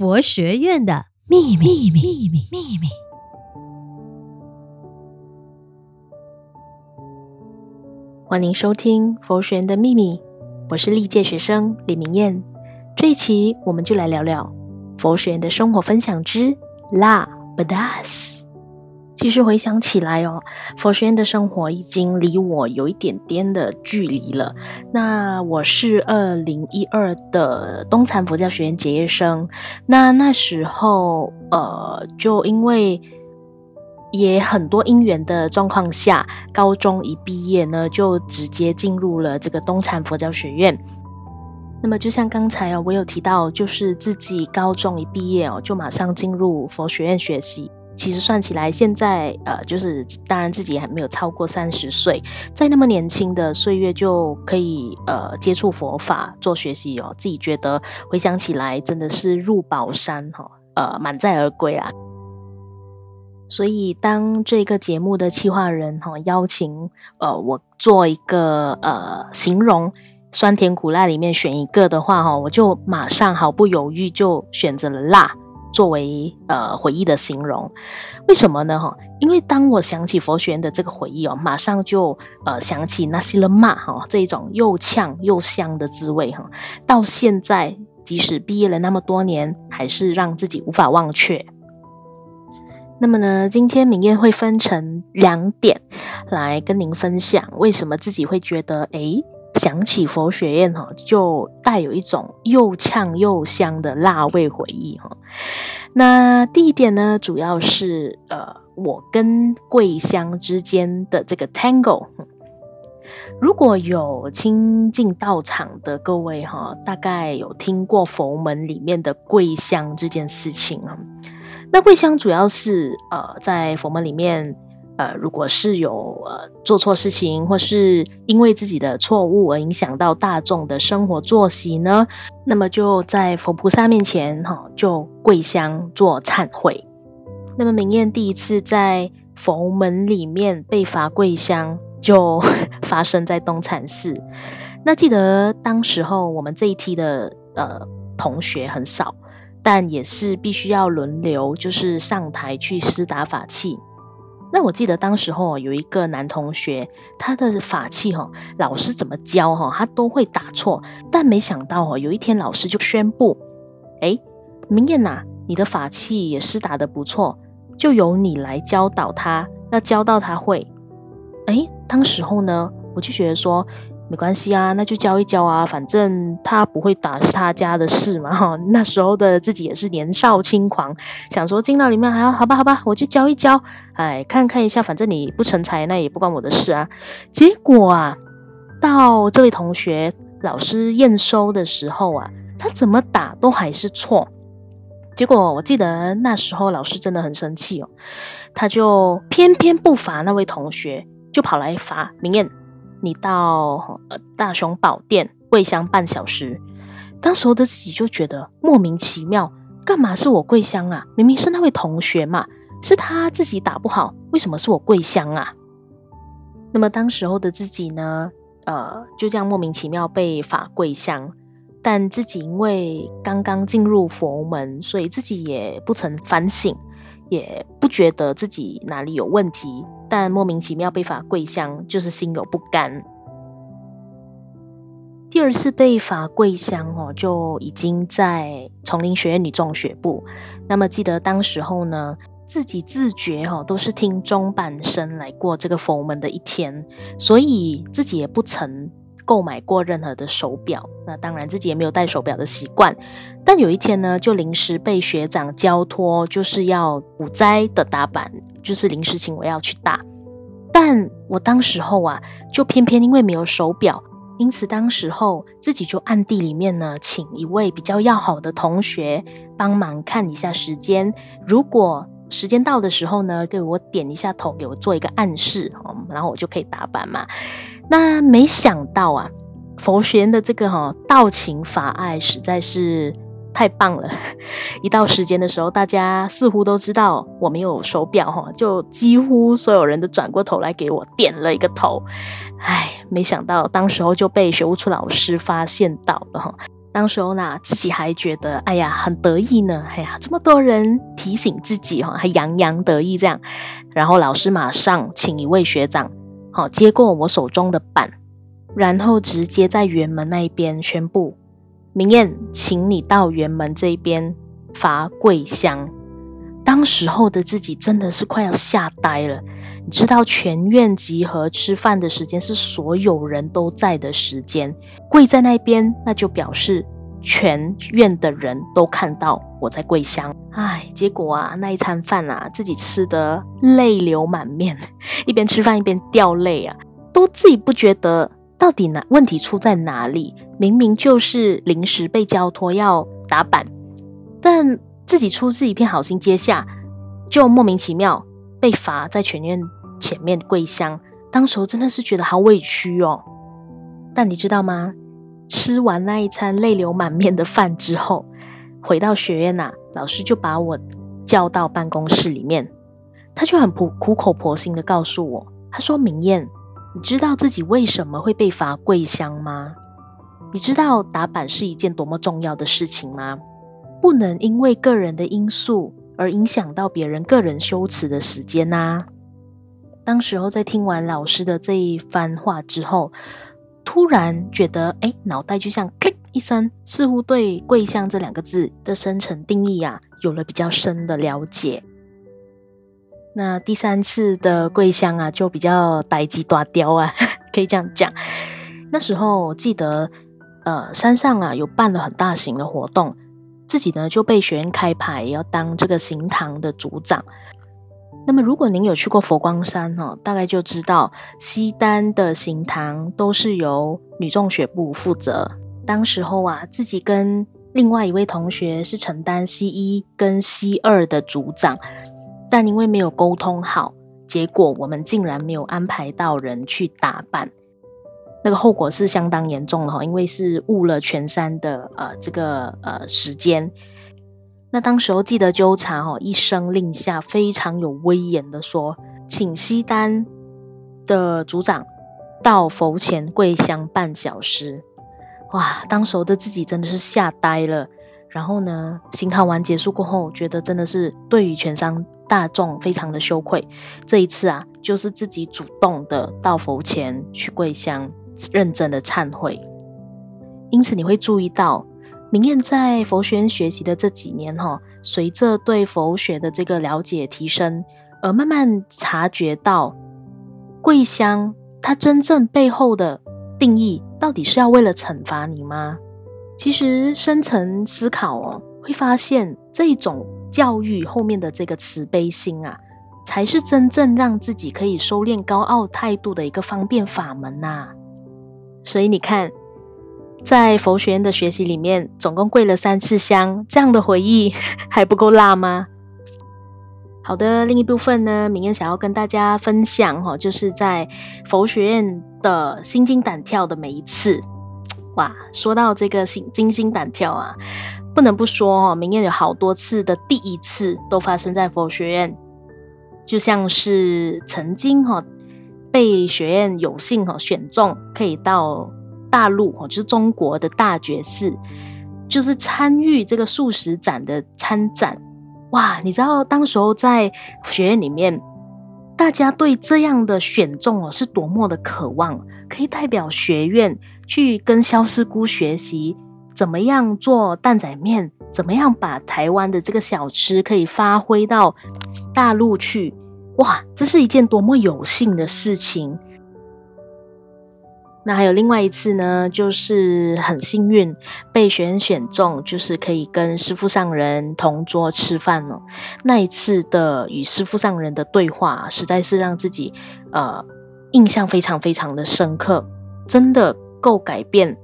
佛学院的秘密，秘密，秘密。欢迎收听佛学院的秘密，我是历届学生李明燕。这一期我们就来聊聊佛学院的生活分享之辣不达斯。其实回想起来哦，佛学院的生活已经离我有一点点的距离了。那我是二零一二的东禅佛教学院结业生，那那时候呃，就因为也很多因缘的状况下，高中一毕业呢，就直接进入了这个东禅佛教学院。那么就像刚才哦，我有提到，就是自己高中一毕业哦，就马上进入佛学院学习。其实算起来，现在呃，就是当然自己还没有超过三十岁，在那么年轻的岁月就可以呃接触佛法做学习哦，自己觉得回想起来真的是入宝山哈，呃满载而归啊。所以当这个节目的企划人哈邀请呃我做一个呃形容酸甜苦辣里面选一个的话哈，我就马上毫不犹豫就选择了辣。作为呃回忆的形容，为什么呢？哈，因为当我想起佛学院的这个回忆哦，马上就呃想起 nasi lemak 哈这种又呛又香的滋味哈，到现在即使毕业了那么多年，还是让自己无法忘却。那么呢，今天明艳会分成两点来跟您分享，为什么自己会觉得诶想起佛学院哈，就带有一种又呛又香的辣味回忆哈。那第一点呢，主要是呃，我跟桂香之间的这个 tango。如果有亲近道场的各位哈，大概有听过佛门里面的桂香这件事情啊。那桂香主要是呃，在佛门里面。呃，如果是有呃做错事情，或是因为自己的错误而影响到大众的生活作息呢，那么就在佛菩萨面前哈，就跪香做忏悔。那么明艳第一次在佛门里面被罚跪香，就 发生在东禅寺。那记得当时候我们这一梯的呃同学很少，但也是必须要轮流，就是上台去施打法器。那我记得当时候有一个男同学，他的法器哈，老师怎么教哈，他都会打错。但没想到哦，有一天老师就宣布：“哎，明艳呐，你的法器也施打的不错，就由你来教导他，要教到他会。”哎，当时候呢，我就觉得说。没关系啊，那就教一教啊，反正他不会打是他家的事嘛。哈，那时候的自己也是年少轻狂，想说进到里面还要好吧好吧，我就教一教，哎，看看一下，反正你不成才，那也不关我的事啊。结果啊，到这位同学老师验收的时候啊，他怎么打都还是错。结果我记得那时候老师真的很生气哦，他就偏偏不罚那位同学，就跑来罚明艳。你到大雄宝殿跪香半小时，当时候的自己就觉得莫名其妙，干嘛是我跪香啊？明明是那位同学嘛，是他自己打不好，为什么是我跪香啊？那么当时候的自己呢，呃，就这样莫名其妙被罚跪香，但自己因为刚刚进入佛门，所以自己也不曾反省，也不觉得自己哪里有问题。但莫名其妙被罚跪香，就是心有不甘。第二次被罚跪香哦，就已经在丛林学院女中学部。那么记得当时候呢，自己自觉哈都是听中半生来过这个佛门的一天，所以自己也不曾购买过任何的手表。那当然自己也没有戴手表的习惯。但有一天呢，就临时被学长交托，就是要五斋的打板。就是临时请我要去打，但我当时候啊，就偏偏因为没有手表，因此当时候自己就暗地里面呢，请一位比较要好的同学帮忙看一下时间。如果时间到的时候呢，给我点一下头，给我做一个暗示，然后我就可以打板嘛。那没想到啊，佛学的这个哈道情法爱实在是。太棒了！一到时间的时候，大家似乎都知道我没有手表哈，就几乎所有人都转过头来给我点了一个头。唉，没想到当时候就被学务处老师发现到了哈。当时候呢，自己还觉得哎呀很得意呢，哎呀这么多人提醒自己哈，还洋洋得意这样。然后老师马上请一位学长，好接过我手中的板，然后直接在圆门那一边宣布：明艳，请你到园门这边罚跪香。当时候的自己真的是快要吓呆了。你知道全院集合吃饭的时间是所有人都在的时间，跪在那边，那就表示全院的人都看到我在跪香。唉，结果啊，那一餐饭啊，自己吃得泪流满面，一边吃饭一边掉泪啊，都自己不觉得到底哪问题出在哪里？明明就是临时被交托要打板，但。自己出自一片好心接下，就莫名其妙被罚在全院前面跪香。当时真的是觉得好委屈哦。但你知道吗？吃完那一餐泪流满面的饭之后，回到学院呐、老师就把我叫到办公室里面，他就很苦苦口婆心的告诉我，他说：“明艳，你知道自己为什么会被罚跪香吗？你知道打板是一件多么重要的事情吗？”不能因为个人的因素而影响到别人个人修持的时间呐、啊。当时候在听完老师的这一番话之后，突然觉得，哎，脑袋就像 click 一声，似乎对“跪香”这两个字的深层定义啊，有了比较深的了解。那第三次的桂香啊，就比较呆鸡大雕啊，可以这样讲。那时候我记得，呃，山上啊有办了很大型的活动。自己呢就被学院开派，要当这个行堂的组长。那么，如果您有去过佛光山哦，大概就知道西单的行堂都是由女众学部负责。当时候啊，自己跟另外一位同学是承担西一跟西二的组长，但因为没有沟通好，结果我们竟然没有安排到人去打扮。那个后果是相当严重的哈，因为是误了全山的呃这个呃时间。那当时候记得纠察哈，一声令下，非常有威严的说，请西丹的组长到佛前跪香半小时。哇，当时候的自己真的是吓呆了。然后呢，行堂完结束过后，觉得真的是对于全山大众非常的羞愧。这一次啊，就是自己主动的到佛前去跪香。认真的忏悔，因此你会注意到，明艳在佛学院学习的这几年，哈，随着对佛学的这个了解提升，而慢慢察觉到跪香它真正背后的定义，到底是要为了惩罚你吗？其实深层思考哦，会发现这种教育后面的这个慈悲心啊，才是真正让自己可以收敛高傲态度的一个方便法门呐。所以你看，在佛学院的学习里面，总共跪了三次香，这样的回忆 还不够辣吗？好的，另一部分呢，明艳想要跟大家分享哈，就是在佛学院的心惊胆跳的每一次。哇，说到这个心惊心胆跳啊，不能不说哈，明艳有好多次的第一次都发生在佛学院，就像是曾经哈。被学院有幸哈选中，可以到大陆哈，就是中国的大觉寺，就是参与这个素食展的参展。哇，你知道当时候在学院里面，大家对这样的选中哦是多么的渴望，可以代表学院去跟萧师姑学习怎么样做担仔面，怎么样把台湾的这个小吃可以发挥到大陆去。哇，这是一件多么有幸的事情！那还有另外一次呢，就是很幸运被学员选中，就是可以跟师傅上人同桌吃饭了。那一次的与师傅上人的对话，实在是让自己呃印象非常非常的深刻，真的够改变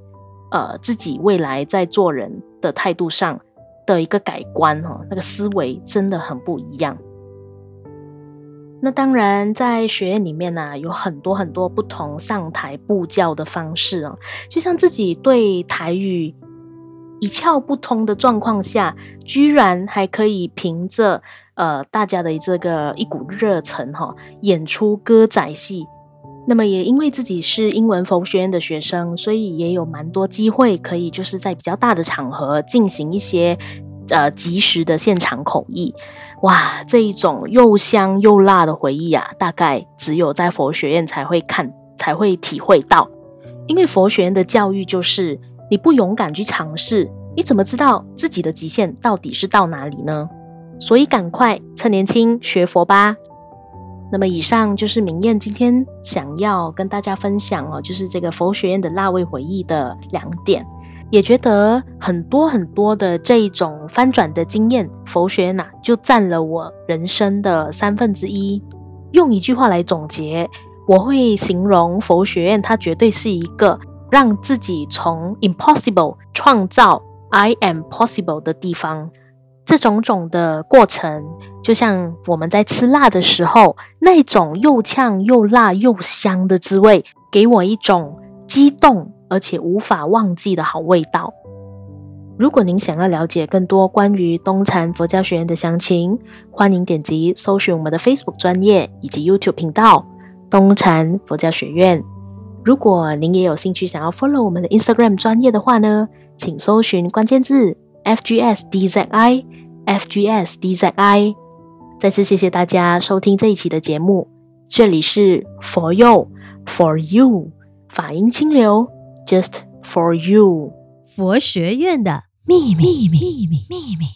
呃自己未来在做人的态度上的一个改观哦，那个思维真的很不一样。那当然，在学院里面呢、有很多很多不同上台布教的方式哦。就像自己对台语一窍不通的状况下，居然还可以凭着呃大家的这个一股热忱哈、哦，演出歌仔戏，那么也因为自己是英文佛学院的学生，所以也有蛮多机会可以就是在比较大的场合进行一些呃即时的现场口译。哇，这一种又香又辣的回忆啊，大概只有在佛学院才会看，才会体会到。因为佛学院的教育就是你不勇敢去尝试，你怎么知道自己的极限到底是到哪里呢？所以赶快趁年轻学佛吧。那么以上就是明艳今天想要跟大家分享哦，就是这个佛学院的辣味回忆的两点，也觉得很多很多的这一种翻转的经验，佛学院呐就占了我人生的三分之一。用一句话来总结，我会形容佛学院它绝对是一个让自己从 impossible 创造 I am possible 的地方。这种种的过程，就像我们在吃辣的时候，那种又呛又辣又香的滋味，给我一种激动而且无法忘记的好味道。如果您想要了解更多关于东禅佛教学院的详情，欢迎点击搜寻我们的 Facebook 专业以及 YouTube 频道“东禅佛教学院”。如果您也有兴趣想要 follow 我们的 Instagram 专业的话呢，请搜寻关键字。FGSDZI，FGSDZI，再次谢谢大家收听这一期的节目。这里是 For You，For You，法音清流，Just For You，佛学院的秘密，秘密，秘密，秘密。